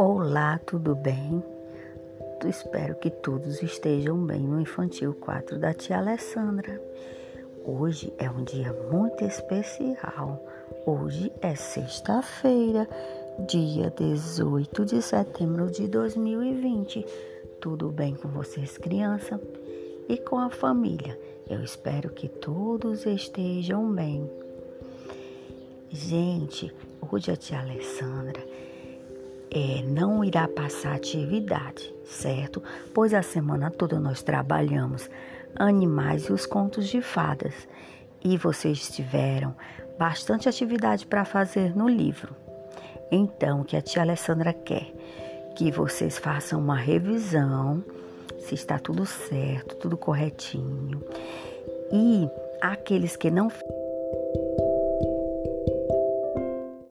Olá, tudo bem? Espero que todos estejam bem no Infantil 4 da tia Alessandra. Hoje é um dia muito especial. Hoje é sexta-feira, dia 18 de setembro de 2020. Tudo bem com vocês, criança? E com a família? Eu espero que todos estejam bem. Gente, hoje a tia Alessandra é, não irá passar atividade, certo? Pois a semana toda nós trabalhamos animais e os contos de fadas. E vocês tiveram bastante atividade para fazer no livro. Então, o que a tia Alessandra quer? Que vocês façam uma revisão, se está tudo certo, tudo corretinho. E aqueles que não